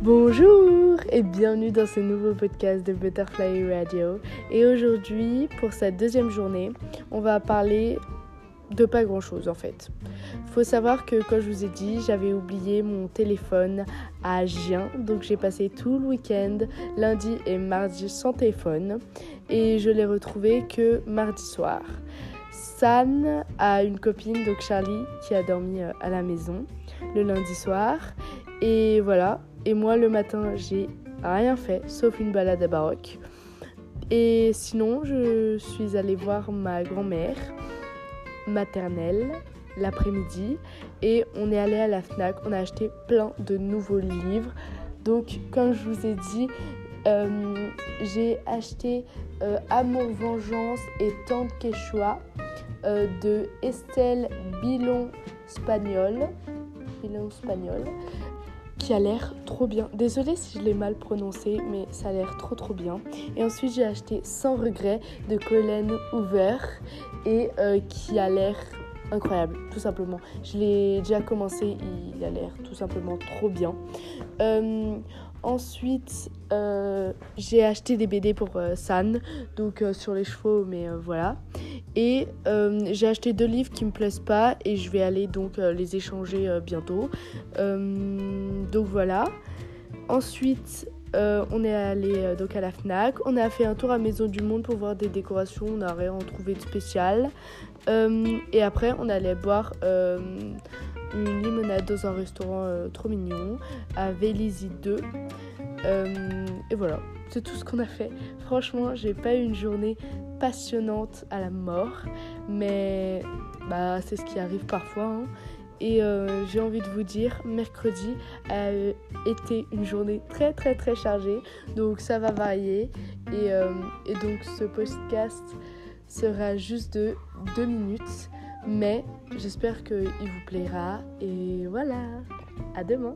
Bonjour et bienvenue dans ce nouveau podcast de Butterfly Radio. Et aujourd'hui, pour cette deuxième journée, on va parler de pas grand chose en fait. Faut savoir que quand je vous ai dit, j'avais oublié mon téléphone à Gien, donc j'ai passé tout le week-end, lundi et mardi sans téléphone, et je l'ai retrouvé que mardi soir. San a une copine, donc Charlie, qui a dormi euh, à la maison le lundi soir. Et voilà. Et moi, le matin, j'ai rien fait, sauf une balade à Baroque. Et sinon, je suis allée voir ma grand-mère maternelle l'après-midi et on est allé à la FNAC. On a acheté plein de nouveaux livres. Donc, comme je vous ai dit, euh, j'ai acheté euh, Amour, Vengeance et Tante Quechua euh, de Estelle Bilon Spagnol. Bilon Spagnol qui a l'air trop bien. Désolée si je l'ai mal prononcé, mais ça a l'air trop trop bien. Et ensuite j'ai acheté Sans regret de Colin Hoover et qui a l'air incroyable, tout simplement. Je l'ai déjà commencé, il a l'air tout simplement trop bien. Euh, ensuite, euh, j'ai acheté des BD pour euh, San, donc sur les chevaux, mais voilà. Et j'ai acheté deux livres qui me plaisent pas et je vais aller donc les échanger bientôt. Donc voilà. Ensuite, on est allé donc à la Fnac. On a fait un tour à Maison du Monde pour voir des décorations. On n'a rien trouvé de spécial. Euh, et après, on allait boire euh, une limonade dans un restaurant euh, trop mignon à Vélizy 2. et voilà, c'est tout ce qu'on a fait. Franchement, j'ai pas eu une journée passionnante à la mort, mais bah, c'est ce qui arrive parfois. Hein. Et j'ai envie de vous dire, mercredi a été une journée très très très chargée, donc ça va varier. Et, et donc ce podcast sera juste de deux minutes, mais j'espère qu'il vous plaira. Et voilà, à demain.